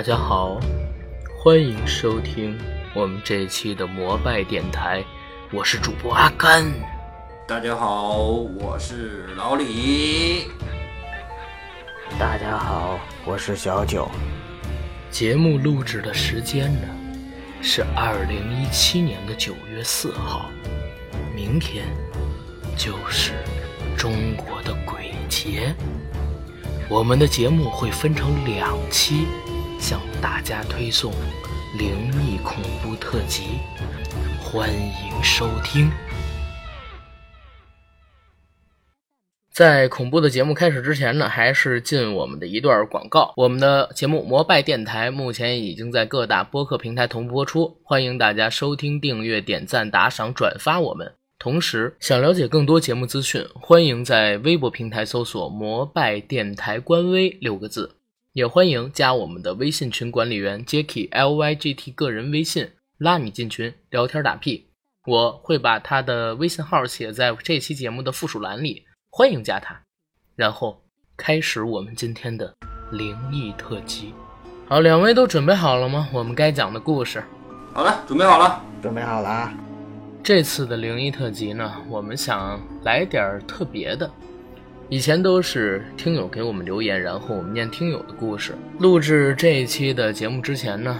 大家好，欢迎收听我们这期的摩拜电台，我是主播阿甘。大家好，我是老李。大家好，我是小九。节目录制的时间呢是二零一七年的九月四号，明天就是中国的鬼节。我们的节目会分成两期。向大家推送灵异恐怖特辑，欢迎收听。在恐怖的节目开始之前呢，还是进我们的一段广告。我们的节目《摩拜电台》目前已经在各大播客平台同步播出，欢迎大家收听、订阅、点赞、打赏、转发我们。同时，想了解更多节目资讯，欢迎在微博平台搜索“摩拜电台官微”六个字。也欢迎加我们的微信群管理员 Jacky L Y G T 个人微信，拉你进群聊天打屁。我会把他的微信号写在这期节目的附属栏里，欢迎加他。然后开始我们今天的灵异特辑。好，两位都准备好了吗？我们该讲的故事。好了，准备好了，准备好了啊！这次的灵异特辑呢，我们想来点特别的。以前都是听友给我们留言，然后我们念听友的故事。录制这一期的节目之前呢，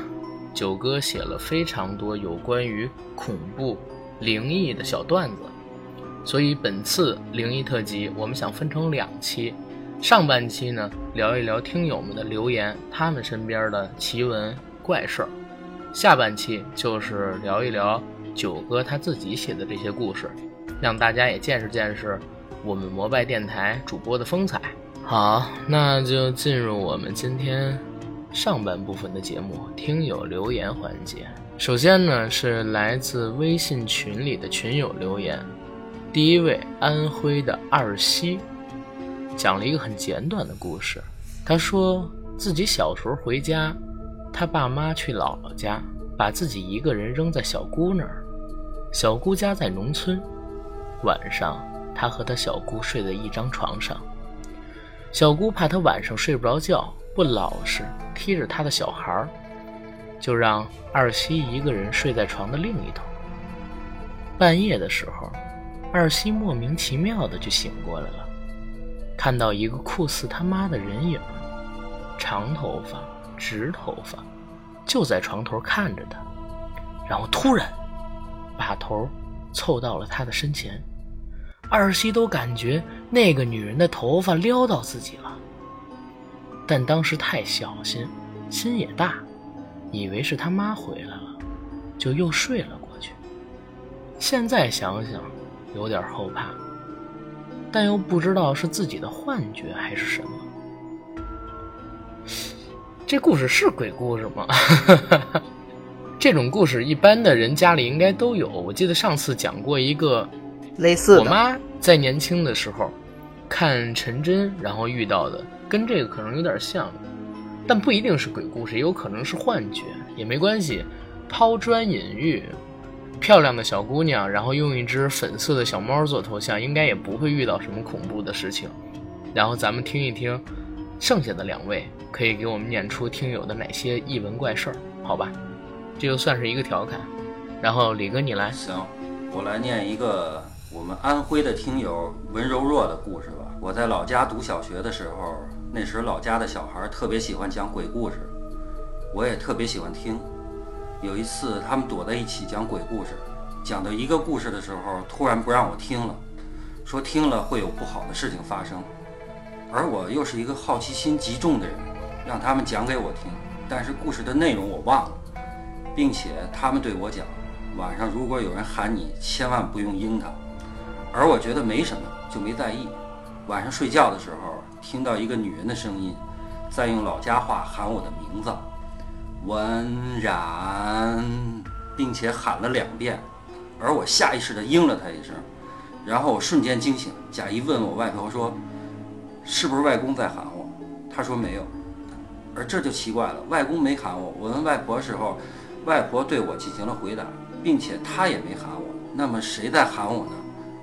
九哥写了非常多有关于恐怖、灵异的小段子，所以本次灵异特辑我们想分成两期，上半期呢聊一聊听友们的留言，他们身边的奇闻怪事儿，下半期就是聊一聊九哥他自己写的这些故事，让大家也见识见识。我们摩拜电台主播的风采，好，那就进入我们今天上半部分的节目——听友留言环节。首先呢，是来自微信群里的群友留言。第一位安徽的二西，讲了一个很简短的故事。他说自己小时候回家，他爸妈去姥姥家，把自己一个人扔在小姑那儿。小姑家在农村，晚上。他和他小姑睡在一张床上，小姑怕他晚上睡不着觉，不老实，踢着他的小孩儿就让二西一个人睡在床的另一头。半夜的时候，二西莫名其妙的就醒过来了，看到一个酷似他妈的人影，长头发，直头发，就在床头看着他，然后突然把头凑到了他的身前。二西都感觉那个女人的头发撩到自己了，但当时太小心，心也大，以为是他妈回来了，就又睡了过去。现在想想，有点后怕，但又不知道是自己的幻觉还是什么。这故事是鬼故事吗？这种故事一般的人家里应该都有。我记得上次讲过一个。类似我妈在年轻的时候看陈真，然后遇到的跟这个可能有点像，但不一定是鬼故事，也有可能是幻觉，也没关系。抛砖引玉，漂亮的小姑娘，然后用一只粉色的小猫做头像，应该也不会遇到什么恐怖的事情。然后咱们听一听，剩下的两位可以给我们念出听友的哪些异闻怪事儿，好吧？这就算是一个调侃。然后李哥你来，行，我来念一个。我们安徽的听友文柔若的故事吧。我在老家读小学的时候，那时老家的小孩特别喜欢讲鬼故事，我也特别喜欢听。有一次，他们躲在一起讲鬼故事，讲到一个故事的时候，突然不让我听了，说听了会有不好的事情发生。而我又是一个好奇心极重的人，让他们讲给我听，但是故事的内容我忘了，并且他们对我讲，晚上如果有人喊你，千万不用应他。而我觉得没什么，就没在意。晚上睡觉的时候，听到一个女人的声音，在用老家话喊我的名字“文然”，并且喊了两遍。而我下意识地应了她一声，然后我瞬间惊醒，假意问我外婆说：“是不是外公在喊我？”她说没有。而这就奇怪了，外公没喊我。我问外婆时候，外婆对我进行了回答，并且她也没喊我。那么谁在喊我呢？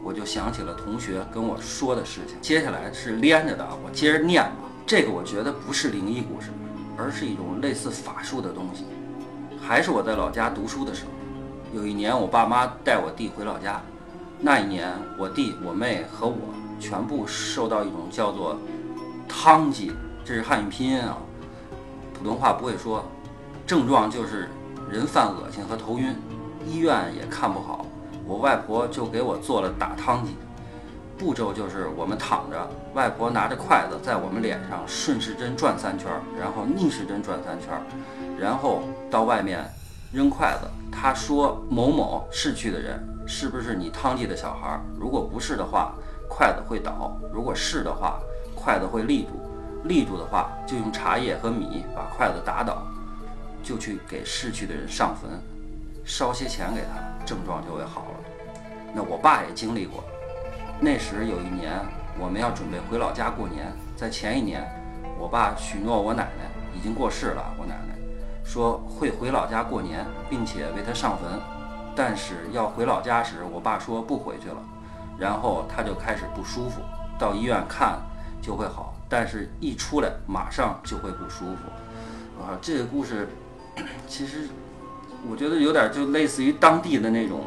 我就想起了同学跟我说的事情，接下来是连着的啊，我接着念吧。这个我觉得不是灵异故事，而是一种类似法术的东西。还是我在老家读书的时候，有一年我爸妈带我弟回老家，那一年我弟、我妹和我全部受到一种叫做汤剂，这是汉语拼音啊，普通话不会说，症状就是人犯恶心和头晕，医院也看不好，我外婆就给我做了打汤剂。步骤就是我们躺着，外婆拿着筷子在我们脸上顺时针转三圈，然后逆时针转三圈，然后到外面扔筷子。她说某某逝去的人是不是你汤剂的小孩？如果不是的话，筷子会倒；如果是的话，筷子会立住。立住的话，就用茶叶和米把筷子打倒，就去给逝去的人上坟，烧些钱给他，症状就会好了。那我爸也经历过。那时有一年，我们要准备回老家过年。在前一年，我爸许诺我奶奶已经过世了，我奶奶说会回老家过年，并且为她上坟。但是要回老家时，我爸说不回去了，然后他就开始不舒服，到医院看就会好，但是一出来马上就会不舒服。啊，这个故事 其实我觉得有点就类似于当地的那种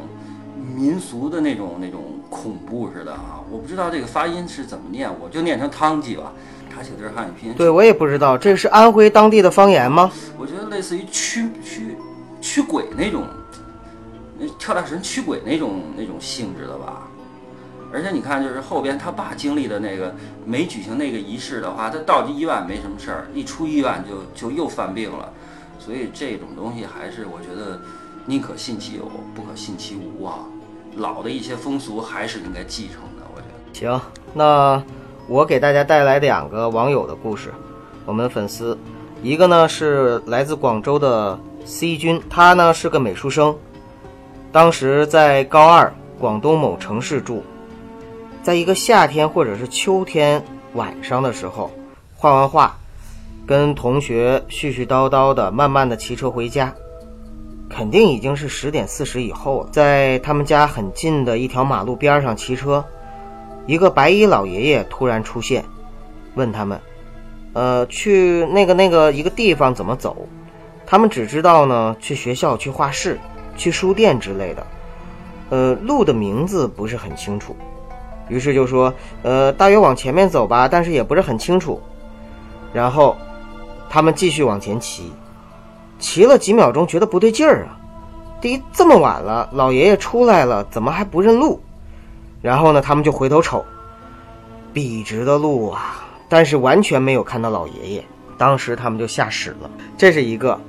民俗的那种那种。恐怖似的啊！我不知道这个发音是怎么念，我就念成汤吉吧。他写的是汉语拼音。对，我也不知道，这是安徽当地的方言吗？我觉得类似于驱驱驱鬼那种，那跳大神驱鬼那种那种性质的吧。而且你看，就是后边他爸经历的那个没举行那个仪式的话，他到医院没什么事儿，一出医院就就又犯病了。所以这种东西还是我觉得宁可信其有，不可信其无啊。老的一些风俗还是应该继承的，我觉得。行，那我给大家带来两个网友的故事，我们粉丝，一个呢是来自广州的 C 君，他呢是个美术生，当时在高二，广东某城市住，在一个夏天或者是秋天晚上的时候，画完画，跟同学絮絮叨叨的，慢慢的骑车回家。肯定已经是十点四十以后了，在他们家很近的一条马路边上骑车，一个白衣老爷爷突然出现，问他们：“呃，去那个那个一个地方怎么走？”他们只知道呢，去学校、去画室、去书店之类的，呃，路的名字不是很清楚，于是就说：“呃，大约往前面走吧，但是也不是很清楚。”然后他们继续往前骑。骑了几秒钟，觉得不对劲儿啊！第一，这么晚了，老爷爷出来了，怎么还不认路？然后呢，他们就回头瞅，笔直的路啊，但是完全没有看到老爷爷。当时他们就吓死了。这是一个。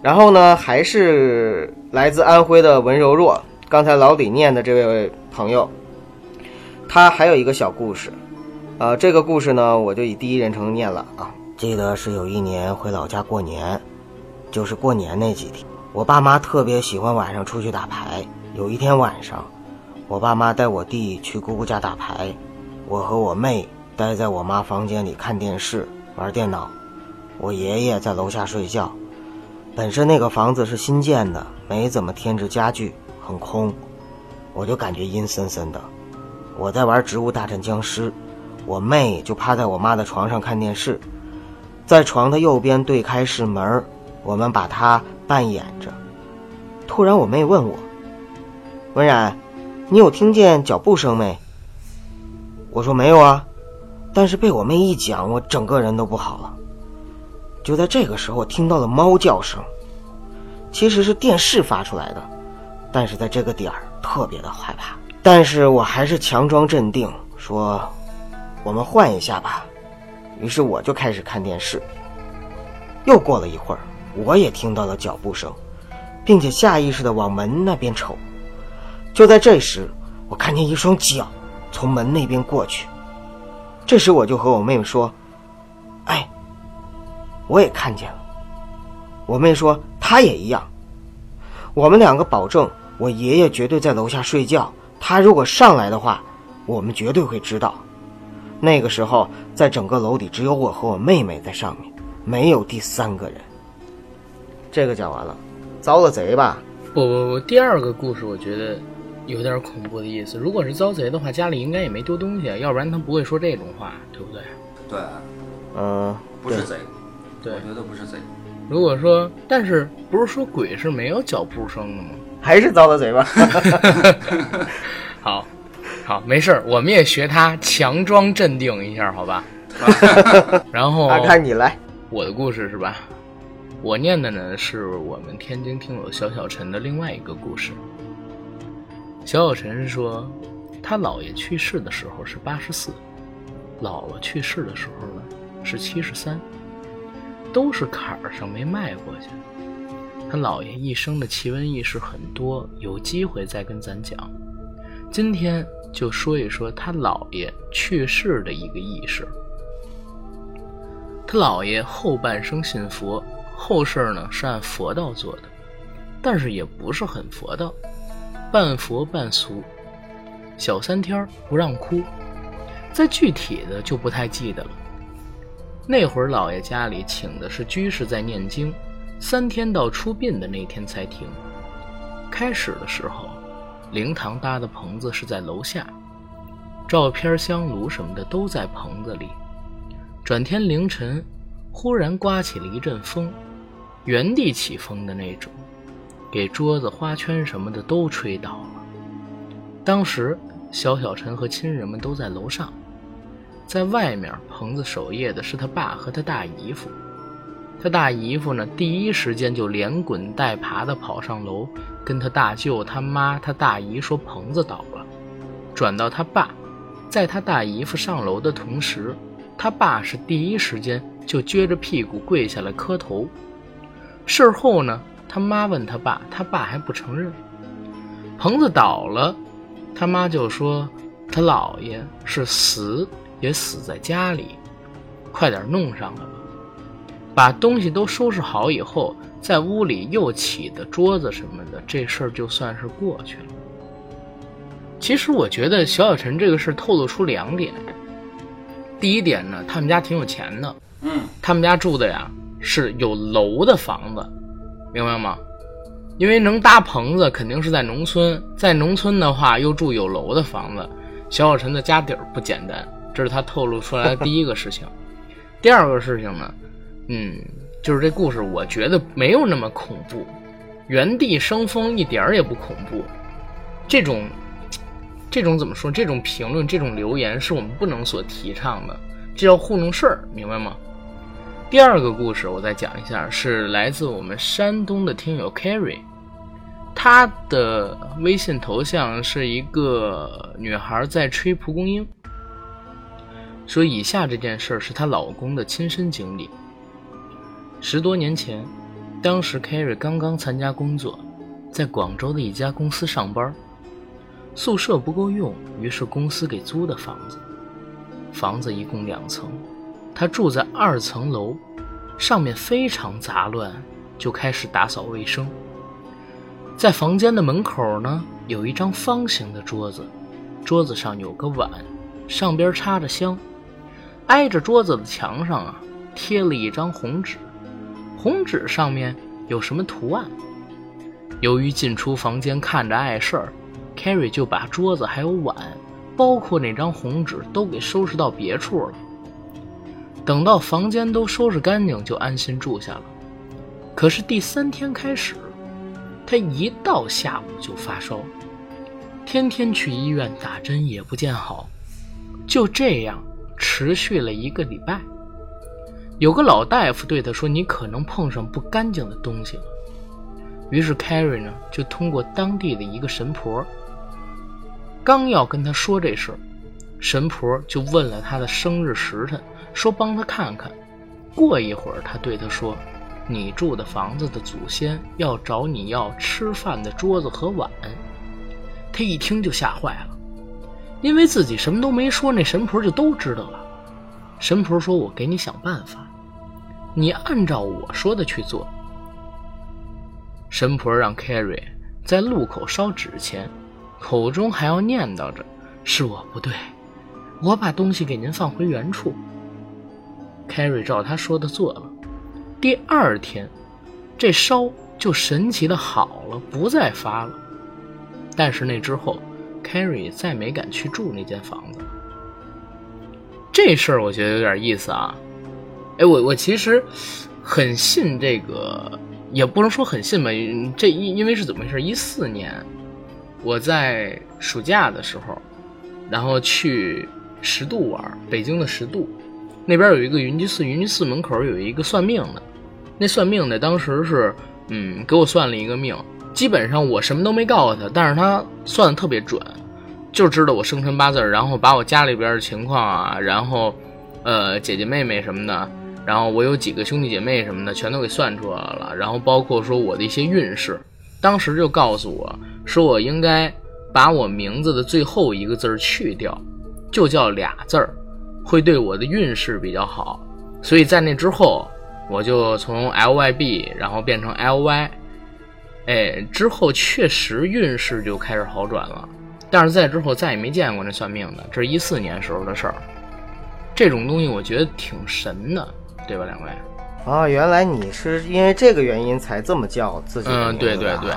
然后呢，还是来自安徽的文柔若，刚才老李念的这位朋友，他还有一个小故事。呃，这个故事呢，我就以第一人称念了啊。记得是有一年回老家过年。就是过年那几天，我爸妈特别喜欢晚上出去打牌。有一天晚上，我爸妈带我弟去姑姑家打牌，我和我妹待在我妈房间里看电视、玩电脑，我爷爷在楼下睡觉。本身那个房子是新建的，没怎么添置家具，很空，我就感觉阴森森的。我在玩《植物大战僵尸》，我妹就趴在我妈的床上看电视，在床的右边对开是门我们把它扮演着。突然，我妹问我：“文然，你有听见脚步声没？”我说：“没有啊。”但是被我妹一讲，我整个人都不好了。就在这个时候，我听到了猫叫声，其实是电视发出来的，但是在这个点儿特别的害怕。但是我还是强装镇定，说：“我们换一下吧。”于是我就开始看电视。又过了一会儿。我也听到了脚步声，并且下意识地往门那边瞅。就在这时，我看见一双脚从门那边过去。这时，我就和我妹妹说：“哎，我也看见了。”我妹说：“她也一样。”我们两个保证，我爷爷绝对在楼下睡觉。他如果上来的话，我们绝对会知道。那个时候，在整个楼里只有我和我妹妹在上面，没有第三个人。这个讲完了，遭了贼吧？不不不，第二个故事我觉得有点恐怖的意思。如果是遭贼的话，家里应该也没丢东西，要不然他不会说这种话，对不对？对，嗯，不是贼，对我觉得不是贼。如果说，但是不是说鬼是没有脚步声的吗？还是遭了贼吧。好，好，没事儿，我们也学他强装镇定一下，好吧？然后阿 看你来，我的故事是吧？我念的呢是我们天津听友小小陈的另外一个故事。小小陈说，他姥爷去世的时候是八十四，姥姥去世的时候呢是七十三，都是坎儿上没迈过去。他姥爷一生的奇闻异事很多，有机会再跟咱讲。今天就说一说他姥爷去世的一个轶事。他姥爷后半生信佛，后事呢是按佛道做的，但是也不是很佛道，半佛半俗。小三天儿不让哭，再具体的就不太记得了。那会儿姥爷家里请的是居士在念经，三天到出殡的那天才停。开始的时候，灵堂搭的棚子是在楼下，照片、香炉什么的都在棚子里。转天凌晨，忽然刮起了一阵风，原地起风的那种，给桌子、花圈什么的都吹倒了。当时小小陈和亲人们都在楼上，在外面棚子守夜的是他爸和他大姨夫。他大姨夫呢，第一时间就连滚带爬的跑上楼，跟他大舅、他妈、他大姨说棚子倒了。转到他爸，在他大姨夫上楼的同时，他爸是第一时间就撅着屁股跪下来磕头。事后呢，他妈问他爸，他爸还不承认。棚子倒了，他妈就说他姥爷是死也死在家里，快点弄上了吧。把东西都收拾好以后，在屋里又起的桌子什么的，这事儿就算是过去了。其实我觉得小小陈这个事儿透露出两点。第一点呢，他们家挺有钱的，嗯，他们家住的呀是有楼的房子，明白吗？因为能搭棚子，肯定是在农村，在农村的话又住有楼的房子，小小陈的家底儿不简单，这是他透露出来的第一个事情。第二个事情呢，嗯，就是这故事我觉得没有那么恐怖，原地生风一点儿也不恐怖，这种。这种怎么说？这种评论、这种留言是我们不能所提倡的，这叫糊弄事儿，明白吗？第二个故事我再讲一下，是来自我们山东的听友 Carry，她的微信头像是一个女孩在吹蒲公英，说以下这件事是她老公的亲身经历。十多年前，当时 Carry 刚刚参加工作，在广州的一家公司上班。宿舍不够用，于是公司给租的房子。房子一共两层，他住在二层楼，上面非常杂乱，就开始打扫卫生。在房间的门口呢，有一张方形的桌子，桌子上有个碗，上边插着香。挨着桌子的墙上啊，贴了一张红纸，红纸上面有什么图案？由于进出房间看着碍事儿。Carrie 就把桌子还有碗，包括那张红纸都给收拾到别处了。等到房间都收拾干净，就安心住下了。可是第三天开始，他一到下午就发烧，天天去医院打针也不见好，就这样持续了一个礼拜。有个老大夫对他说：“你可能碰上不干净的东西了。”于是 Carrie 呢就通过当地的一个神婆。刚要跟他说这事，神婆就问了他的生日时辰，说帮他看看。过一会儿，他对他说：“你住的房子的祖先要找你要吃饭的桌子和碗。”他一听就吓坏了，因为自己什么都没说，那神婆就都知道了。神婆说：“我给你想办法，你按照我说的去做。”神婆让 Carrie 在路口烧纸钱。口中还要念叨着：“是我不对，我把东西给您放回原处。” Carrie 照他说的做了。第二天，这烧就神奇的好了，不再发了。但是那之后，Carrie 再没敢去住那间房子。这事儿我觉得有点意思啊。哎，我我其实很信这个，也不能说很信吧。这因因为是怎么回事？一四年，我在暑假的时候，然后去十渡玩，北京的十渡，那边有一个云居寺，云居寺门口有一个算命的，那算命的当时是嗯给我算了一个命，基本上我什么都没告诉他，但是他算的特别准，就知道我生辰八字，然后把我家里边的情况啊，然后呃姐姐妹妹什么的。然后我有几个兄弟姐妹什么的，全都给算出来了。然后包括说我的一些运势，当时就告诉我说我应该把我名字的最后一个字去掉，就叫俩字儿，会对我的运势比较好。所以在那之后，我就从 L Y B 然后变成 L Y，哎，之后确实运势就开始好转了。但是在之后再也没见过那算命的，这是一四年时候的事儿。这种东西我觉得挺神的。对吧，两位？啊，原来你是因为这个原因才这么叫自己？嗯，对对对，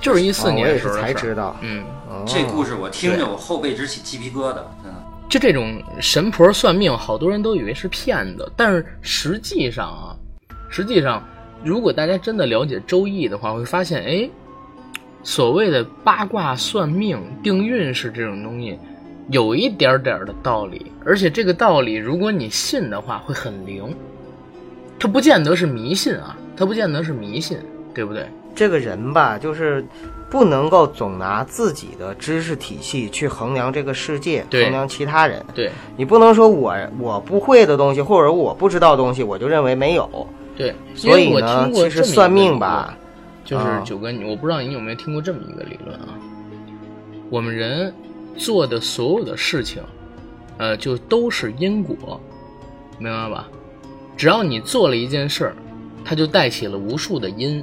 就是一四年时候才知道。嗯，这故事我听着我后背直起鸡皮疙瘩。嗯，就这种神婆算命，好多人都以为是骗子，但是实际上啊，实际上如果大家真的了解《周易》的话，会发现，哎，所谓的八卦算命、定运势这种东西。有一点点的道理，而且这个道理，如果你信的话，会很灵。它不见得是迷信啊，它不见得是迷信，对不对？这个人吧，就是不能够总拿自己的知识体系去衡量这个世界，衡量其他人。对，你不能说我我不会的东西，或者我不知道东西，我就认为没有。对，所以呢，其实算命吧，就是九哥，我不知道你有没有听过这么一个理论啊？我们人。做的所有的事情，呃，就都是因果，明白吧？只要你做了一件事儿，它就带起了无数的因，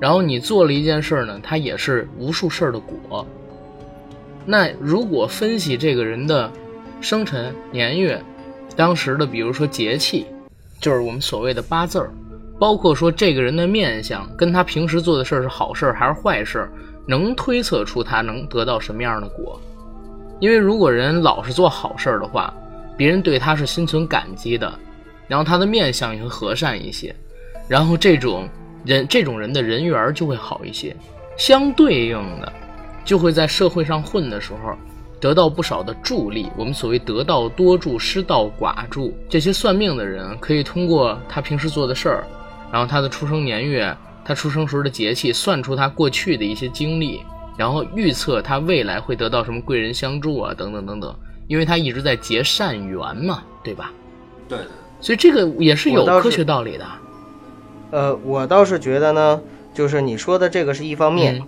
然后你做了一件事呢，它也是无数事儿的果。那如果分析这个人的生辰年月，当时的比如说节气，就是我们所谓的八字儿，包括说这个人的面相，跟他平时做的事儿是好事还是坏事。能推测出他能得到什么样的果，因为如果人老是做好事儿的话，别人对他是心存感激的，然后他的面相也会和善一些，然后这种人这种人的人缘就会好一些，相对应的，就会在社会上混的时候得到不少的助力。我们所谓得道多助，失道寡助。这些算命的人可以通过他平时做的事儿，然后他的出生年月。他出生时候的节气，算出他过去的一些经历，然后预测他未来会得到什么贵人相助啊，等等等等。因为他一直在结善缘嘛，对吧？对。所以这个也是有科学道理的。呃，我倒是觉得呢，就是你说的这个是一方面，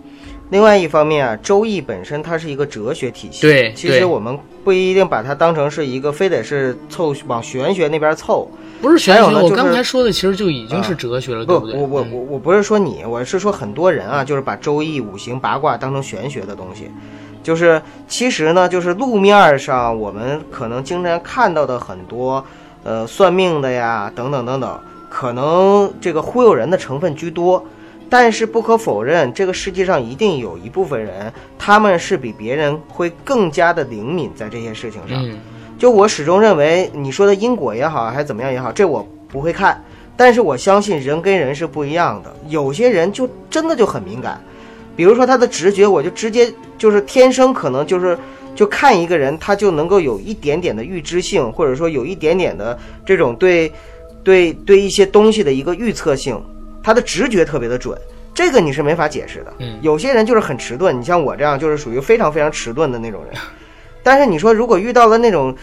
另外一方面啊，《周易》本身它是一个哲学体系。对。其实我们不一定把它当成是一个，非得是凑往玄学那边凑。不是玄学，我刚才说的其实就已经是哲学了，对不对？我我我我不是说你，我是说很多人啊，就是把周易、五行、八卦当成玄学的东西。就是其实呢，就是路面上我们可能经常看到的很多，呃，算命的呀，等等等等，可能这个忽悠人的成分居多。但是不可否认，这个世界上一定有一部分人，他们是比别人会更加的灵敏在这些事情上。就我始终认为，你说的因果也好，还是怎么样也好，这我不会看。但是我相信人跟人是不一样的，有些人就真的就很敏感。比如说他的直觉，我就直接就是天生可能就是就看一个人，他就能够有一点点的预知性，或者说有一点点的这种对对对一些东西的一个预测性，他的直觉特别的准。这个你是没法解释的。嗯有些人就是很迟钝，你像我这样就是属于非常非常迟钝的那种人。但是你说，如果遇到了那种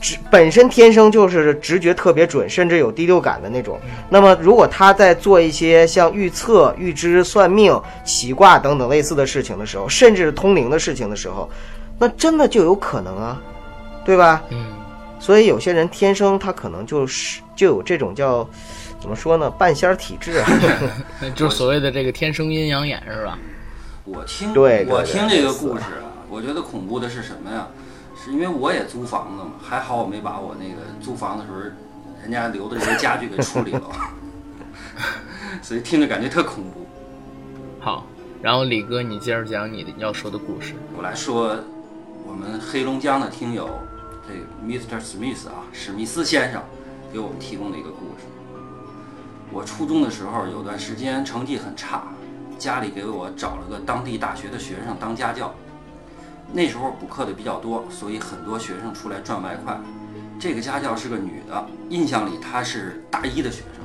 直本身天生就是直觉特别准，甚至有第六感的那种，那么如果他在做一些像预测、预知、算命、奇卦等等类似的事情的时候，甚至是通灵的事情的时候，那真的就有可能啊，对吧？嗯。所以有些人天生他可能就是就有这种叫怎么说呢，半仙体质啊，就是所谓的这个天生阴阳眼是吧？我听对，我听这个故事啊。我觉得恐怖的是什么呀？是因为我也租房子嘛，还好我没把我那个租房的时候人家留的这些家具给处理了，所以听着感觉特恐怖。好，然后李哥，你接着讲你的要说的故事。我来说我们黑龙江的听友，这 Mr. Smith 啊，史密斯先生给我们提供的一个故事。我初中的时候有段时间成绩很差，家里给我找了个当地大学的学生当家教。那时候补课的比较多，所以很多学生出来赚外快。这个家教是个女的，印象里她是大一的学生，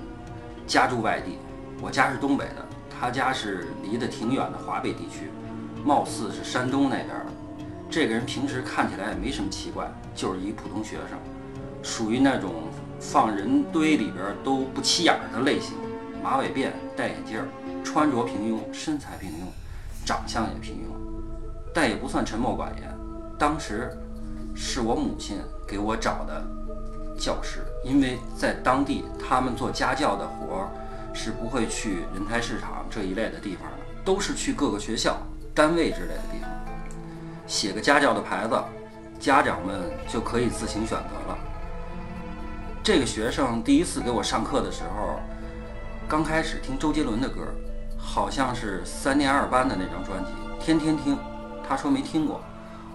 家住外地。我家是东北的，她家是离得挺远的华北地区，貌似是山东那边的。这个人平时看起来也没什么奇怪，就是一普通学生，属于那种放人堆里边都不起眼的类型。马尾辫，戴眼镜，穿着平庸，身材平庸，长相也平庸，但也不算沉默寡言。当时是我母亲给我找的教师，因为在当地他们做家教的活儿是不会去人才市场这一类的地方的，都是去各个学校、单位之类的地方。写个家教的牌子，家长们就可以自行选择了。这个学生第一次给我上课的时候，刚开始听周杰伦的歌，好像是三年二班的那张专辑，天天听。他说没听过，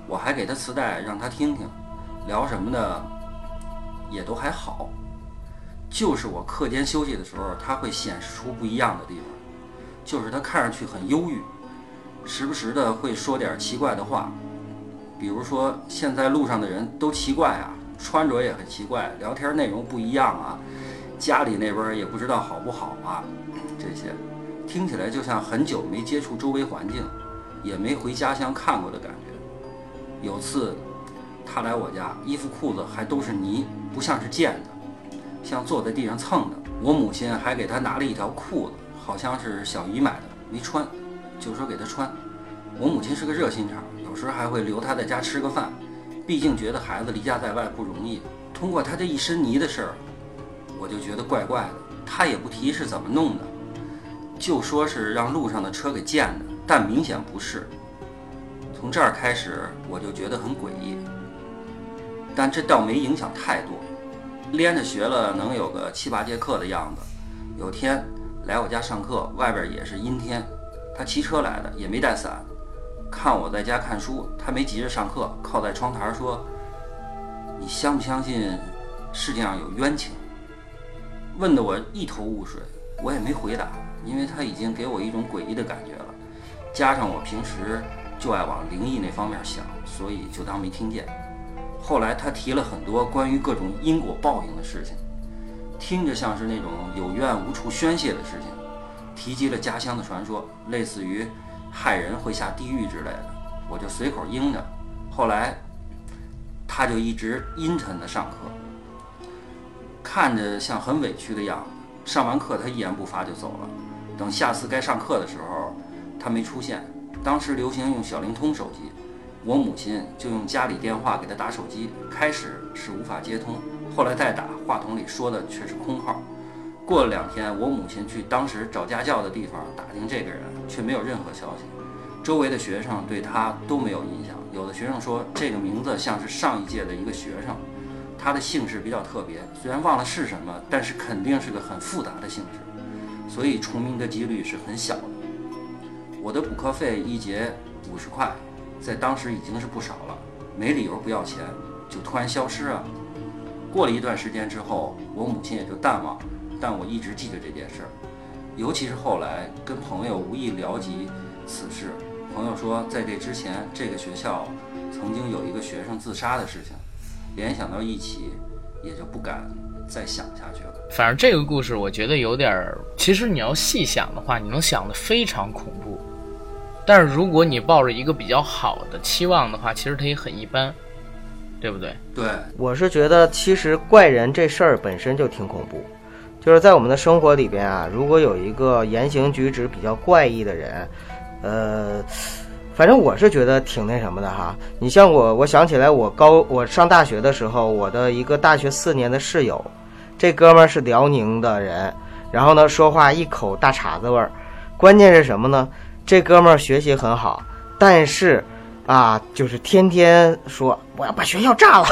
我还给他磁带让他听听，聊什么的也都还好。就是我课间休息的时候，他会显示出不一样的地方，就是他看上去很忧郁。时不时的会说点奇怪的话，比如说现在路上的人都奇怪啊，穿着也很奇怪，聊天内容不一样啊，家里那边也不知道好不好啊，这些听起来就像很久没接触周围环境，也没回家乡看过的感觉。有次他来我家，衣服裤子还都是泥，不像是见的，像坐在地上蹭的。我母亲还给他拿了一条裤子，好像是小姨买的，没穿。就说给他穿，我母亲是个热心肠，有时还会留他在家吃个饭，毕竟觉得孩子离家在外不容易。通过他这一身泥的事儿，我就觉得怪怪的。他也不提是怎么弄的，就说是让路上的车给溅的，但明显不是。从这儿开始，我就觉得很诡异。但这倒没影响太多，连着学了能有个七八节课的样子。有天来我家上课，外边也是阴天。他骑车来的，也没带伞。看我在家看书，他没急着上课，靠在窗台说：“你相不相信世界上有冤情？”问得我一头雾水，我也没回答，因为他已经给我一种诡异的感觉了。加上我平时就爱往灵异那方面想，所以就当没听见。后来他提了很多关于各种因果报应的事情，听着像是那种有怨无处宣泄的事情。提及了家乡的传说，类似于害人会下地狱之类的，我就随口应着。后来，他就一直阴沉的上课，看着像很委屈的样子。上完课，他一言不发就走了。等下次该上课的时候，他没出现。当时流行用小灵通手机，我母亲就用家里电话给他打手机，开始是无法接通，后来再打，话筒里说的却是空号。过了两天，我母亲去当时找家教的地方打听这个人，却没有任何消息。周围的学生对他都没有印象。有的学生说这个名字像是上一届的一个学生，他的姓氏比较特别，虽然忘了是什么，但是肯定是个很复杂的姓氏，所以重名的几率是很小的。我的补课费一节五十块，在当时已经是不少了，没理由不要钱，就突然消失啊。过了一段时间之后，我母亲也就淡忘了。但我一直记着这件事儿，尤其是后来跟朋友无意聊及此事，朋友说在这之前，这个学校曾经有一个学生自杀的事情，联想到一起，也就不敢再想下去了。反正这个故事我觉得有点儿，其实你要细想的话，你能想的非常恐怖，但是如果你抱着一个比较好的期望的话，其实它也很一般，对不对？对，我是觉得其实怪人这事儿本身就挺恐怖。就是在我们的生活里边啊，如果有一个言行举止比较怪异的人，呃，反正我是觉得挺那什么的哈。你像我，我想起来我高我上大学的时候，我的一个大学四年的室友，这哥们儿是辽宁的人，然后呢说话一口大碴子味儿，关键是什么呢？这哥们儿学习很好，但是啊，就是天天说我要把学校炸了。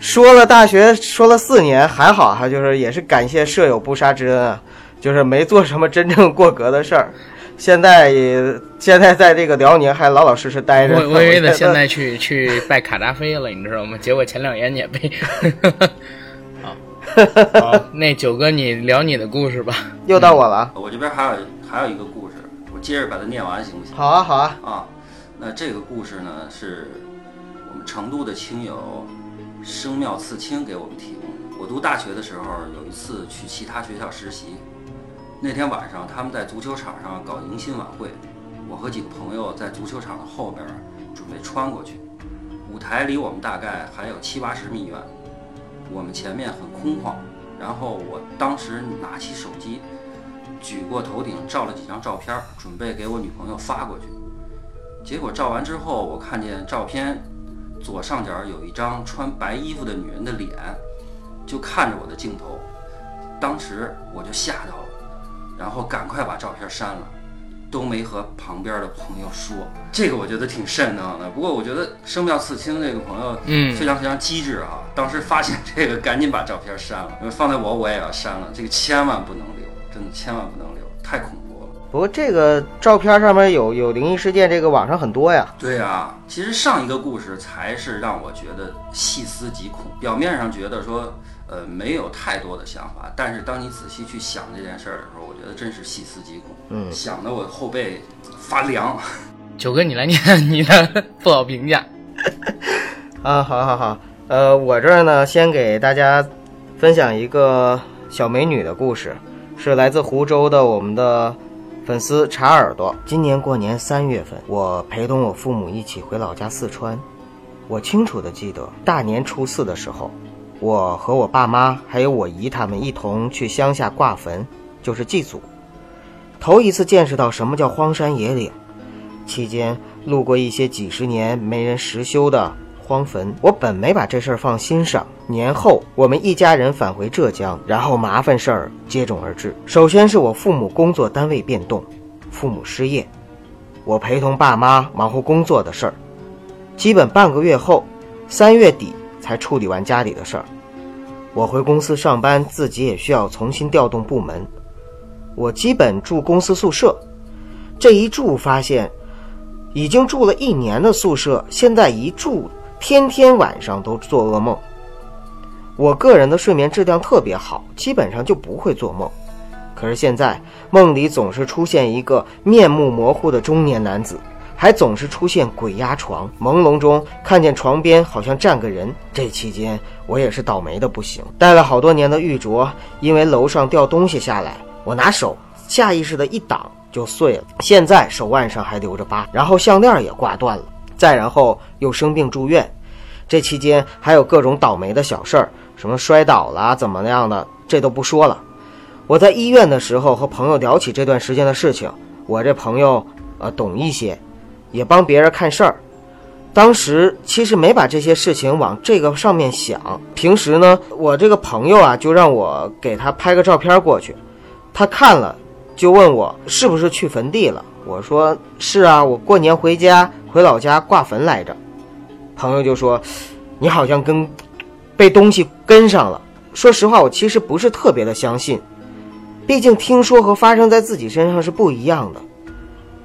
说了大学说了四年还好哈，就是也是感谢舍友不杀之恩啊，就是没做什么真正过格的事儿。现在也现在在这个辽宁还老老实实待着。我我以为他现在去去拜卡扎菲了，你知道吗？结果前两年也被。那九哥你聊你的故事吧。又到我了。我这边还有还有一个故事，我接着把它念完行不行？好啊，好啊。啊，那这个故事呢，是我们成都的亲友生妙刺青给我们提供的。我读大学的时候，有一次去其他学校实习，那天晚上他们在足球场上搞迎新晚会，我和几个朋友在足球场的后边准备穿过去，舞台离我们大概还有七八十米远，我们前面很空旷，然后我当时拿起手机，举过头顶照了几张照片，准备给我女朋友发过去。结果照完之后，我看见照片左上角有一张穿白衣服的女人的脸，就看着我的镜头。当时我就吓到了，然后赶快把照片删了，都没和旁边的朋友说。这个我觉得挺瘆得慌的。不过我觉得生妙刺青这个朋友，嗯非常非常机智啊！当时发现这个，赶紧把照片删了，因为放在我我也要删了。这个千万不能留，真的千万不能留，太恐怖。不过这个照片上面有有灵异事件，这个网上很多呀。对啊，其实上一个故事才是让我觉得细思极恐。表面上觉得说，呃，没有太多的想法，但是当你仔细去想这件事儿的时候，我觉得真是细思极恐。嗯想的我后背发凉。九哥，你来念你的 不好评价。啊，好好好，呃，我这儿呢，先给大家分享一个小美女的故事，是来自湖州的我们的粉丝查耳朵。今年过年三月份，我陪同我父母一起回老家四川。我清楚的记得，大年初四的时候，我和我爸妈还有我姨他们一同去乡下挂坟，就是祭祖。头一次见识到什么叫荒山野岭，期间路过一些几十年没人实修的荒坟，我本没把这事儿放心上。年后，我们一家人返回浙江，然后麻烦事儿接踵而至。首先是我父母工作单位变动，父母失业，我陪同爸妈忙活工作的事儿，基本半个月后，三月底才处理完家里的事儿。我回公司上班，自己也需要重新调动部门。我基本住公司宿舍，这一住发现，已经住了一年的宿舍，现在一住，天天晚上都做噩梦。我个人的睡眠质量特别好，基本上就不会做梦。可是现在梦里总是出现一个面目模糊的中年男子，还总是出现鬼压床，朦胧中看见床边好像站个人。这期间我也是倒霉的不行，戴了好多年的玉镯，因为楼上掉东西下来，我拿手下意识的一挡就碎了，现在手腕上还留着疤，然后项链也挂断了，再然后又生病住院，这期间还有各种倒霉的小事儿，什么摔倒了怎么样的，这都不说了。我在医院的时候和朋友聊起这段时间的事情，我这朋友呃懂一些，也帮别人看事儿。当时其实没把这些事情往这个上面想，平时呢，我这个朋友啊就让我给他拍个照片过去，他看了就问我是不是去坟地了。我说是啊，我过年回家回老家挂坟来着。朋友就说你好像跟被东西跟上了。说实话，我其实不是特别的相信。毕竟听说和发生在自己身上是不一样的，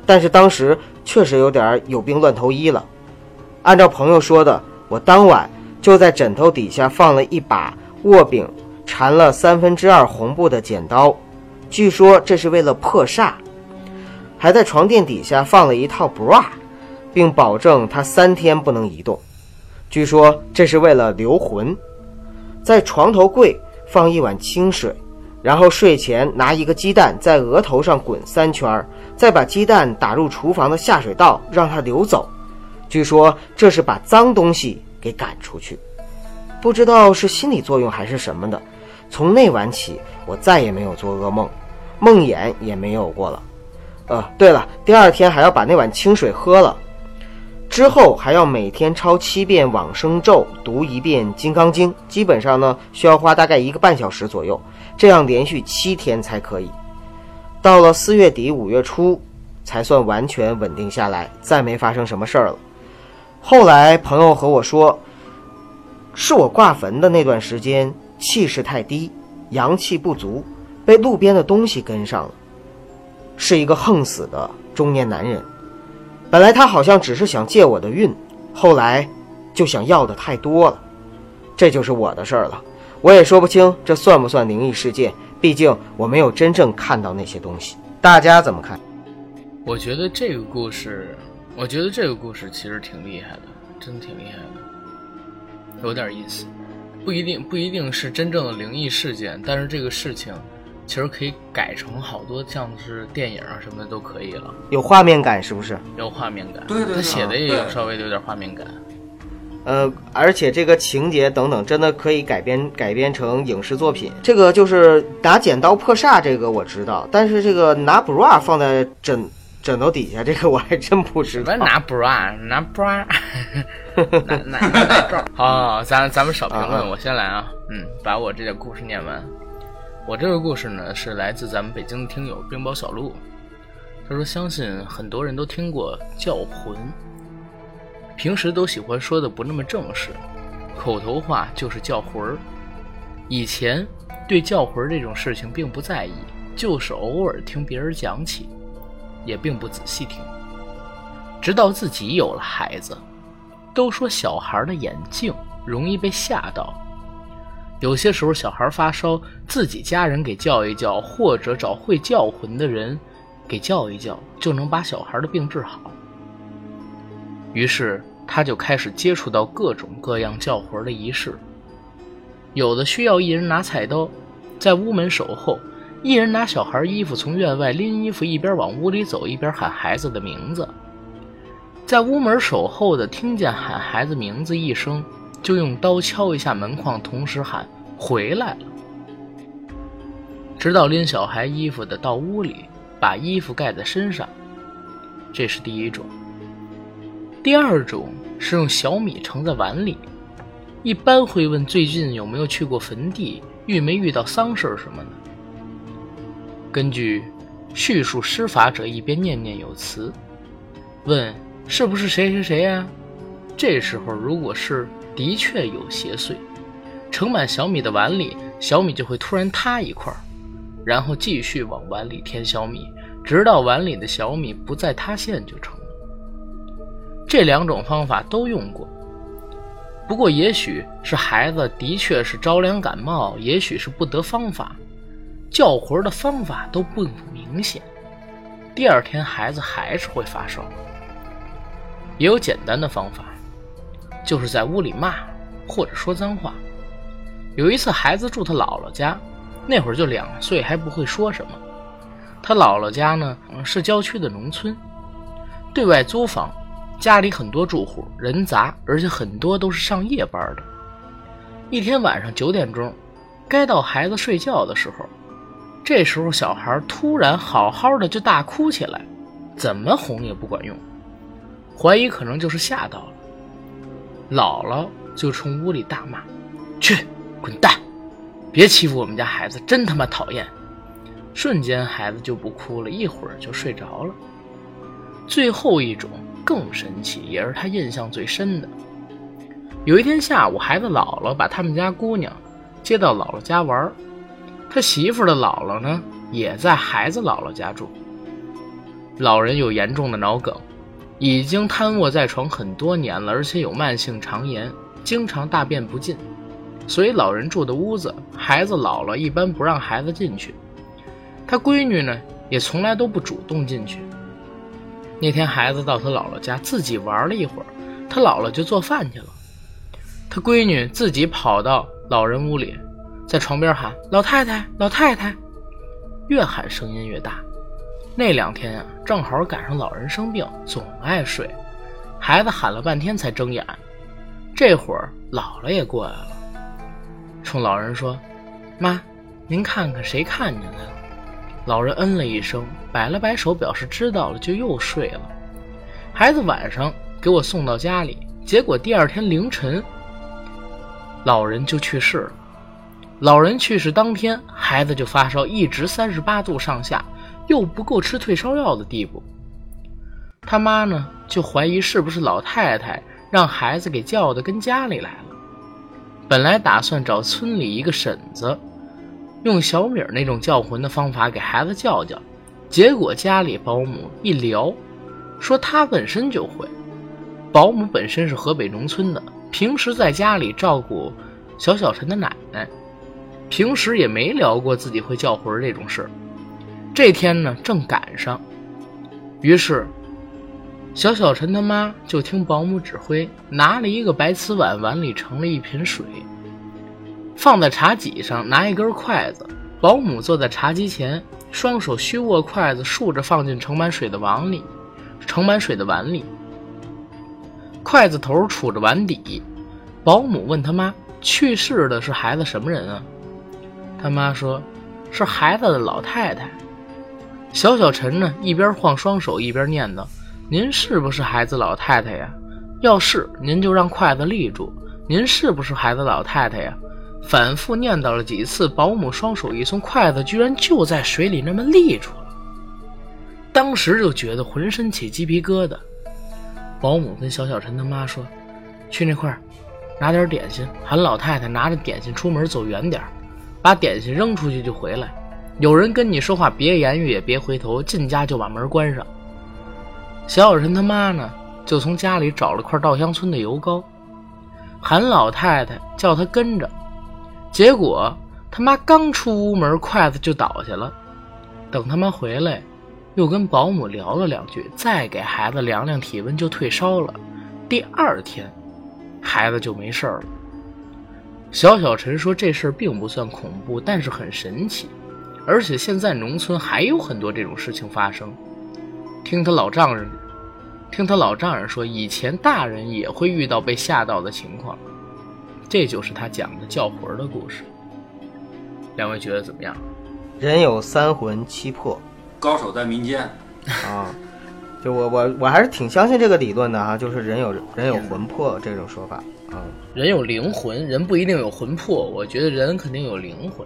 但是当时确实有点有病乱投医了。按照朋友说的，我当晚就在枕头底下放了一把握柄缠了三分之二红布的剪刀，据说这是为了破煞，还在床垫底下放了一套 bra，并保证它三天不能移动。据说这是为了留魂，在床头柜放一碗清水。然后睡前拿一个鸡蛋在额头上滚三圈，再把鸡蛋打入厨房的下水道，让它流走。据说这是把脏东西给赶出去。不知道是心理作用还是什么的，从那晚起，我再也没有做噩梦，梦魇也没有过了。呃，对了，第二天还要把那碗清水喝了，之后还要每天抄七遍往生咒，读一遍《金刚经》，基本上呢需要花大概一个半小时左右。这样连续七天才可以，到了四月底五月初，才算完全稳定下来，再没发生什么事儿了。后来朋友和我说，是我挂坟的那段时间气势太低，阳气不足，被路边的东西跟上了。是一个横死的中年男人，本来他好像只是想借我的运，后来就想要的太多了，这就是我的事儿了。我也说不清这算不算灵异事件，毕竟我没有真正看到那些东西。大家怎么看？我觉得这个故事，我觉得这个故事其实挺厉害的，真挺厉害的，有点意思。不一定不一定是真正的灵异事件，但是这个事情其实可以改成好多像是电影啊什么的都可以了，有画面感是不是？有画面感。对对对他写的也有稍微的有点画面感。呃，而且这个情节等等，真的可以改编改编成影视作品。这个就是拿剪刀破煞，这个我知道，但是这个拿 bra 放在枕枕头底下，这个我还真不知道。什么拿 bra 拿 bra，拿拿拿奶罩。好好好，咱咱们少评论，我先来啊。嗯，把我这个故事念完。我这个故事呢，是来自咱们北京的听友冰雹小鹿。他说，相信很多人都听过叫魂，平时都喜欢说的不那么正式，口头话就是叫魂儿。以前对叫魂儿这种事情并不在意，就是偶尔听别人讲起，也并不仔细听。直到自己有了孩子，都说小孩的眼镜容易被吓到。有些时候小孩发烧，自己家人给叫一叫，或者找会叫魂的人给叫一叫，就能把小孩的病治好。于是他就开始接触到各种各样叫魂的仪式，有的需要一人拿菜刀在屋门守候，一人拿小孩衣服从院外拎衣服，一边往屋里走一边喊孩子的名字。在屋门守候的听见喊孩子名字一声，就用刀敲一下门框，同时喊回来了。直到拎小孩衣服的到屋里，把衣服盖在身上，这是第一种。第二种是用小米盛在碗里，一般会问最近有没有去过坟地，遇没遇到丧事什么的。根据叙述施法者一边念念有词，问是不是谁谁谁呀、这时候如果是的确有邪祟，盛满小米的碗里，小米就会突然塌一块儿，然后继续往碗里添小米，直到碗里的小米不再塌陷就成了。这两种方法都用过，不过也许是孩子的确是着凉感冒，也许是不得方法，叫魂的方法都不明显。第二天孩子还是会发烧。也有简单的方法，就是在屋里骂或者说脏话。有一次，孩子住他姥姥家，那会儿就两岁，还不会说什么。他姥姥家呢是郊区的农村，对外租房，家里很多住户，人杂，而且很多都是上夜班的。一天晚上九点钟，该到孩子睡觉的时候，这时候小孩突然好好的就大哭起来，怎么哄也不管用。怀疑可能就是吓到了，姥姥就冲屋里大骂：“去，滚蛋！别欺负我们家孩子，真他妈讨厌！”瞬间孩子就不哭了，一会儿就睡着了。最后一种更神奇，也是他印象最深的。有一天下午，孩子姥姥把他们家姑娘接到姥姥家玩，他媳妇的姥姥呢也在孩子姥姥家住。老人有严重的脑梗。已经瘫卧在床很多年了，而且有慢性肠炎，经常大便不尽，所以老人住的屋子，孩子姥姥一般不让孩子进去。他闺女呢，也从来都不主动进去。那天孩子到他姥姥家自己玩了一会儿，他姥姥就做饭去了。他闺女自己跑到老人屋里，在床边喊：“老太太，老太太！”越喊声音越大。那两天啊，正好赶上老人生病，总爱睡，孩子喊了半天才睁眼。这会儿姥姥也过来了，冲老人说：“妈，您看看谁看见来了？”老人嗯了一声，摆了摆手，表示知道了，就又睡了。孩子晚上给我送到家里，结果第二天凌晨，老人就去世了。老人去世当天，孩子就发烧，一直三十八度上下。又不够吃退烧药的地步，他妈呢就怀疑是不是老太太让孩子给叫的跟家里来了。本来打算找村里一个婶子，用小米那种叫魂的方法给孩子叫叫，结果家里保姆一聊，说他本身就会。保姆本身是河北农村的，平时在家里照顾小小陈的奶奶，平时也没聊过自己会叫魂这种事。这天呢，正赶上，于是小小陈他妈就听保姆指挥，拿了一个白瓷碗，碗里盛了一瓶水，放在茶几上，拿一根筷子。保姆坐在茶几前，双手虚握筷子，竖着放进盛满水的碗里，盛满水的碗里。筷子头杵着碗底。保姆问他妈：“去世的是孩子什么人啊？”他妈说：“是孩子的老太太。”小小陈呢，一边晃双手一边念叨：“您是不是孩子老太太呀？要是，您就让筷子立住。您是不是孩子老太太呀？”反复念叨了几次，保姆双手一松，筷子居然就在水里那么立住了。当时就觉得浑身起鸡皮疙瘩。保姆跟小小陈他妈说：“去那块儿拿点点心，喊老太太拿着点心出门走远点把点心扔出去就回来。有人跟你说话，别言语也别回头，进家就把门关上。”小小陈他妈呢，就从家里找了块稻香村的油膏，喊老太太叫他跟着。结果他妈刚出屋门，筷子就倒下了。等他妈回来，又跟保姆聊了两句，再给孩子量量体温，就退烧了。第二天，孩子就没事了。小小陈说：“这事并不算恐怖，但是很神奇，而且现在农村还有很多这种事情发生。听他老丈人，听他老丈人说，以前大人也会遇到被吓到的情况。”这就是他讲的叫魂的故事。两位觉得怎么样？人有三魂七魄，高手在民间啊！就我我我还是挺相信这个理论的哈，就是人有人有魂魄这种说法啊。人有灵魂，人不一定有魂魄。我觉得人肯定有灵魂，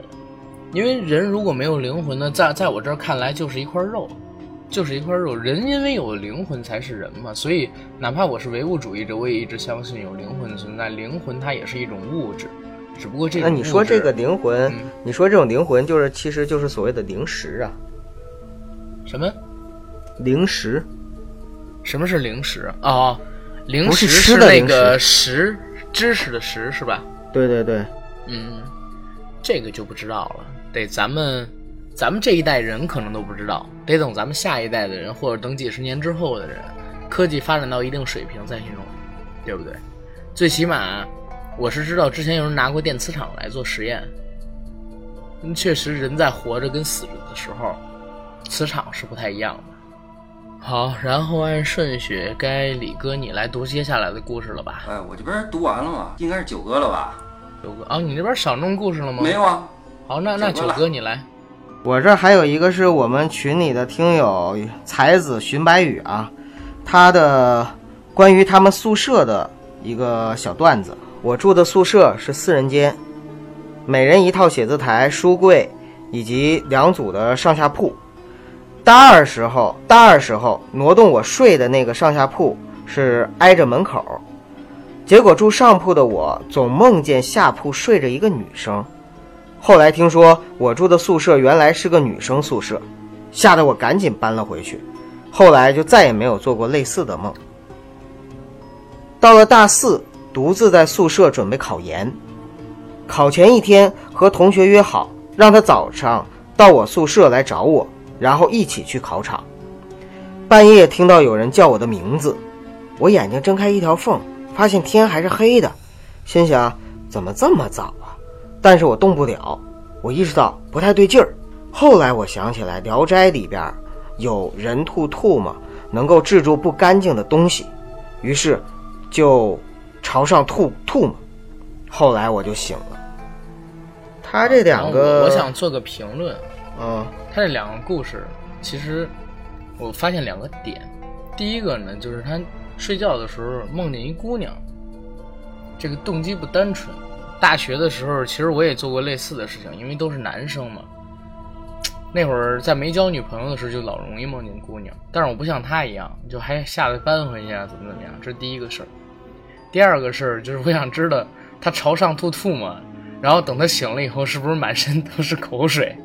因为人如果没有灵魂呢，在在我这儿看来就是一块肉。就是一块肉，人因为有灵魂才是人嘛，所以哪怕我是唯物主义者，我也一直相信有灵魂的存在。灵魂它也是一种物质，只不过这那你说这个灵魂，你说这种灵魂就是其实就是所谓的灵石啊？什么？灵石？什么是灵石啊？灵识是那个食，知识的食是吧？对对对，嗯，这个就不知道了，得咱们。咱们这一代人可能都不知道，得等咱们下一代的人，或者等几十年之后的人，科技发展到一定水平再去弄，对不对？最起码，我是知道之前有人拿过电磁场来做实验，确实人在活着跟死着的时候，磁场是不太一样的。好，然后按顺序，该李哥你来读接下来的故事了吧？哎，我这边读完了吗？应该是九哥了吧？九哥啊，你那边少弄故事了吗？没有啊。好，那那九哥你来。我这还有一个是我们群里的听友才子寻白羽啊，他的关于他们宿舍的一个小段子。我住的宿舍是四人间，每人一套写字台、书柜以及两组的上下铺。大二时候，大二时候挪动我睡的那个上下铺是挨着门口，结果住上铺的我总梦见下铺睡着一个女生。后来听说我住的宿舍原来是个女生宿舍，吓得我赶紧搬了回去。后来就再也没有做过类似的梦。到了大四，独自在宿舍准备考研。考前一天和同学约好，让他早上到我宿舍来找我，然后一起去考场。半夜听到有人叫我的名字，我眼睛睁开一条缝，发现天还是黑的，心想怎么这么早？但是我动不了，我意识到不太对劲儿。后来我想起来，《聊斋》里边有人吐吐沫，能够制住不干净的东西，于是就朝上吐吐沫。后来我就醒了。他这两个，我想做个评论。嗯，他这两个故事，其实我发现两个点。第一个呢，就是他睡觉的时候梦见一姑娘，这个动机不单纯。大学的时候，其实我也做过类似的事情，因为都是男生嘛。那会儿在没交女朋友的时候，就老容易梦见姑娘。但是我不像他一样，就还吓得搬回去啊，怎么怎么样？这是第一个事儿。第二个事儿就是我想知道他朝上吐吐沫，然后等他醒了以后，是不是满身都是口水？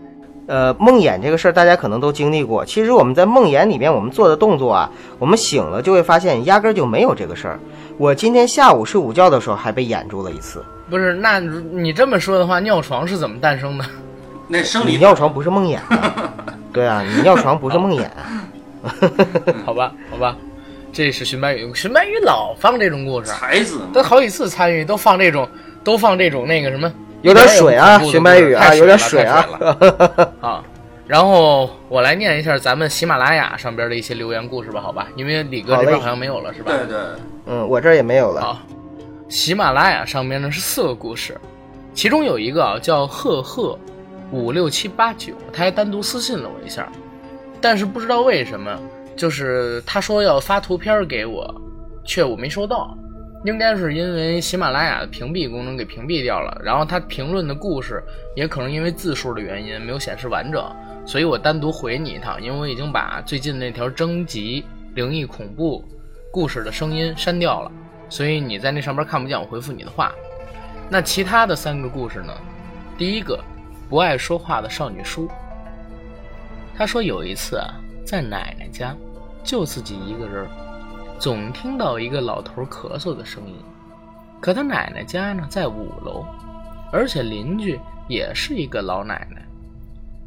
呃，梦魇这个事儿大家可能都经历过。其实我们在梦魇里面我们做的动作啊，我们醒了就会发现压根儿就没有这个事儿。我今天下午睡午觉的时候还被魇住了一次。不是，那你这么说的话，尿床是怎么诞生的？那生理你尿床不是梦魇啊？对啊，你尿床不是梦魇。好吧，好吧，这是寻白羽，寻白羽老放这种故事，才子都好几次参与，都放这种，都放这种那个什么，有点水啊，一点也不恐怖的寻白羽啊，有点水啊 啊。然后我来念一下咱们喜马拉雅上边的一些留言故事吧，好吧？因为李哥这边好像没有了，是吧？对对，嗯，我这也没有了。好，喜马拉雅上面呢是四个故事，其中有一个啊叫赫赫五六七八九，他还单独私信了我一下，但是不知道为什么，就是他说要发图片给我，却我没收到，应该是因为喜马拉雅的屏蔽功能给屏蔽掉了，然后他评论的故事也可能因为字数的原因没有显示完整，所以我单独回你一趟，因为我已经把最近那条征集灵异恐怖故事的声音删掉了。所以你在那上边看不见我回复你的话。那其他的三个故事呢？第一个，不爱说话的少女书。她说有一次啊，在奶奶家，就自己一个人，总听到一个老头咳嗽的声音。可他奶奶家呢在五楼，而且邻居也是一个老奶奶。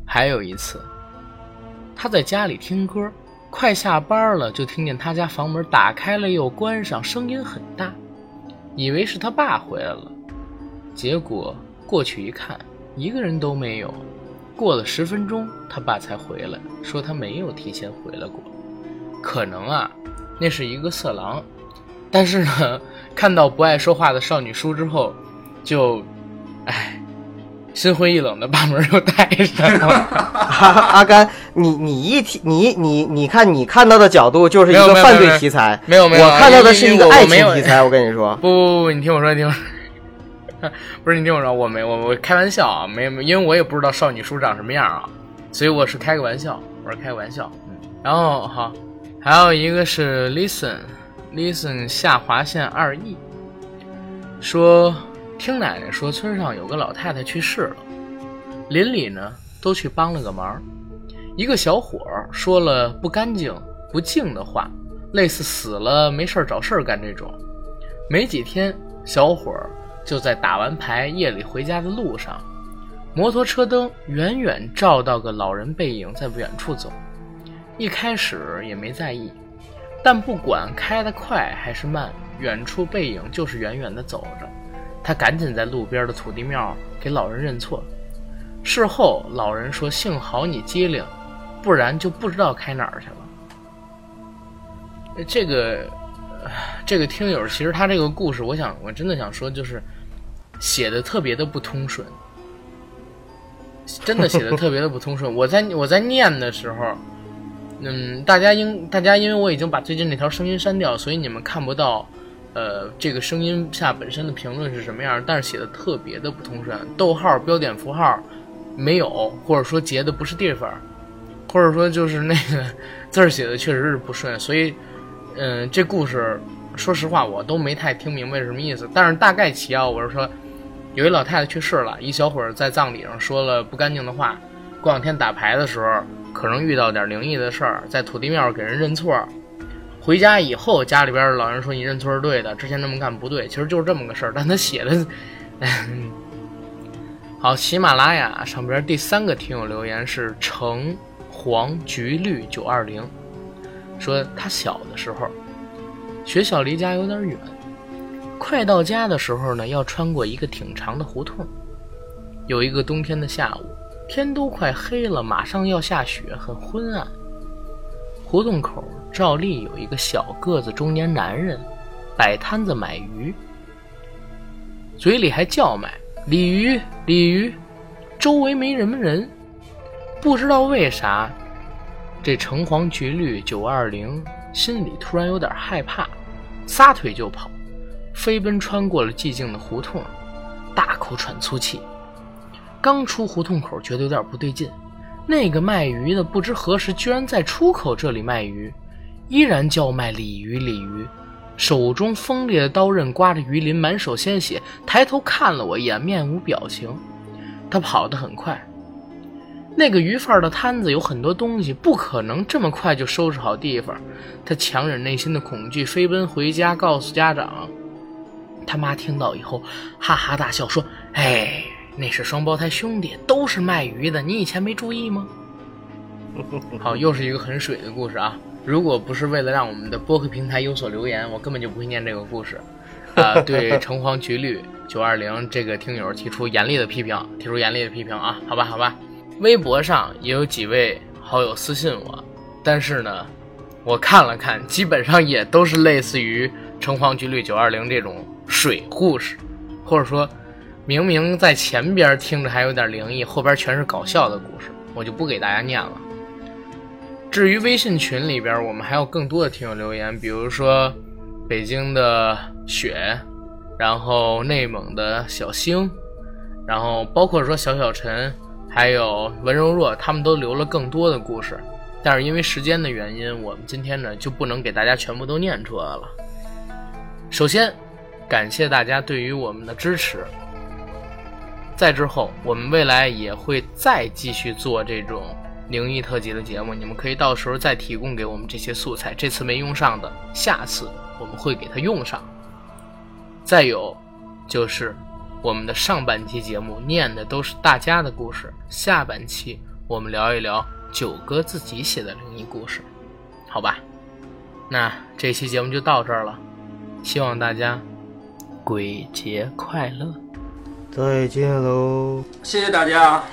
还有一次，他在家里听歌，快下班了，就听见他家房门打开了又关上，声音很大，以为是他爸回来了，结果过去一看，一个人都没有。过了十分钟，他爸才回来，说他没有提前回来过，可能啊，那是一个色狼。但是呢，看到不爱说话的少女书之后，就，唉，心灰意冷的把门又带上了。阿 阿甘，你你一提你你你看你看到的角度就是一个犯罪题材，没有没有我看到的是一个爱情题材。我跟你说，不不不，你听我说，你听我说，不是你听我说，我没我我开玩笑啊，没没，因为我也不知道少女书长什么样啊，所以我是开个玩笑，我是开个玩笑。嗯，然后好，还有一个是 listen listen 下划线二 e，说听奶奶说村上有个老太太去世了，邻里呢都去帮了个忙，一个小伙说了不干净不敬的话，类似死了没事儿找事儿干这种。没几天，小伙就在打完牌夜里回家的路上，摩托车灯远远照到个老人背影在远处走。一开始也没在意，但不管开得快还是慢，远处背影就是远远的走着。他赶紧在路边的土地庙给老人认错。事后，老人说：“幸好你机灵，不然就不知道开哪儿去了。”这个，这个听友其实他这个故事，我想我真的想说，就是写的特别的不通顺，真的写的特别的不通顺。我在我在念的时候，嗯，大家应大家因为我已经把最近那条声音删掉，所以你们看不到，呃，这个声音下本身的评论是什么样，但是写的特别的不通顺，逗号、标点符号没有，或者说截的不是地方，或者说就是那个字儿写的确实是不顺，所以，嗯、这故事说实话我都没太听明白是什么意思，但是大概其要我是说，有一老太太去世了，一小伙儿在葬礼上说了不干净的话，过两天打牌的时候可能遇到点灵异的事儿，在土地庙给人认错。回家以后，家里边老人说你认错是对的，之前那么干不对，其实就是这么个事儿。但他写的，好，喜马拉雅上边第三个听友留言是橙黄橘绿九二零，说他小的时候，学校离家有点远，快到家的时候呢，要穿过一个挺长的胡同。有一个冬天的下午，天都快黑了，马上要下雪，很昏暗。胡同口照例有一个小个子中年男人，摆摊子买鱼，嘴里还叫卖“鲤鱼，鲤鱼”，周围没什么人。不知道为啥，这橙黄橘绿九二零心里突然有点害怕，撒腿就跑，飞奔穿过了寂静的胡同，大口喘粗气。刚出胡同口，觉得有点不对劲。那个卖鱼的不知何时居然在出口这里卖鱼，依然叫卖鲤鱼鲤鱼，手中锋利的刀刃刮着鱼鳞，满手鲜血，抬头看了我一眼，面无表情。他跑得很快，那个鱼贩的摊子有很多东西，不可能这么快就收拾好地方。他强忍内心的恐惧，飞奔回家，告诉家长。他妈听到以后，哈哈大笑说：“哎，那是双胞胎兄弟，都是卖鱼的，你以前没注意吗？” 好，又是一个很水的故事啊！如果不是为了让我们的播客平台有所留言，我根本就不会念这个故事。啊，对橙黄橘绿九二零这个听友提出严厉的批评，提出严厉的批评啊！好吧，好吧。微博上也有几位好友私信我，但是呢，我看了看，基本上也都是类似于橙黄橘绿九二零这种水故事，或者说明明在前边听着还有点灵异，后边全是搞笑的故事，我就不给大家念了。至于微信群里边，我们还有更多的听友留言，比如说北京的雪，然后内蒙的小星，然后包括说小小陈。还有文柔若，他们都留了更多的故事，但是因为时间的原因，我们今天呢就不能给大家全部都念出来了。首先，感谢大家对于我们的支持。再之后，我们未来也会再继续做这种灵异特辑的节目，你们可以到时候再提供给我们这些素材。这次没用上的，下次我们会给它用上。再有，就是。我们的上半期节目念的都是大家的故事，下半期我们聊一聊九哥自己写的灵异故事，好吧？那这期节目就到这儿了，希望大家鬼节快乐，再见喽！谢谢大家。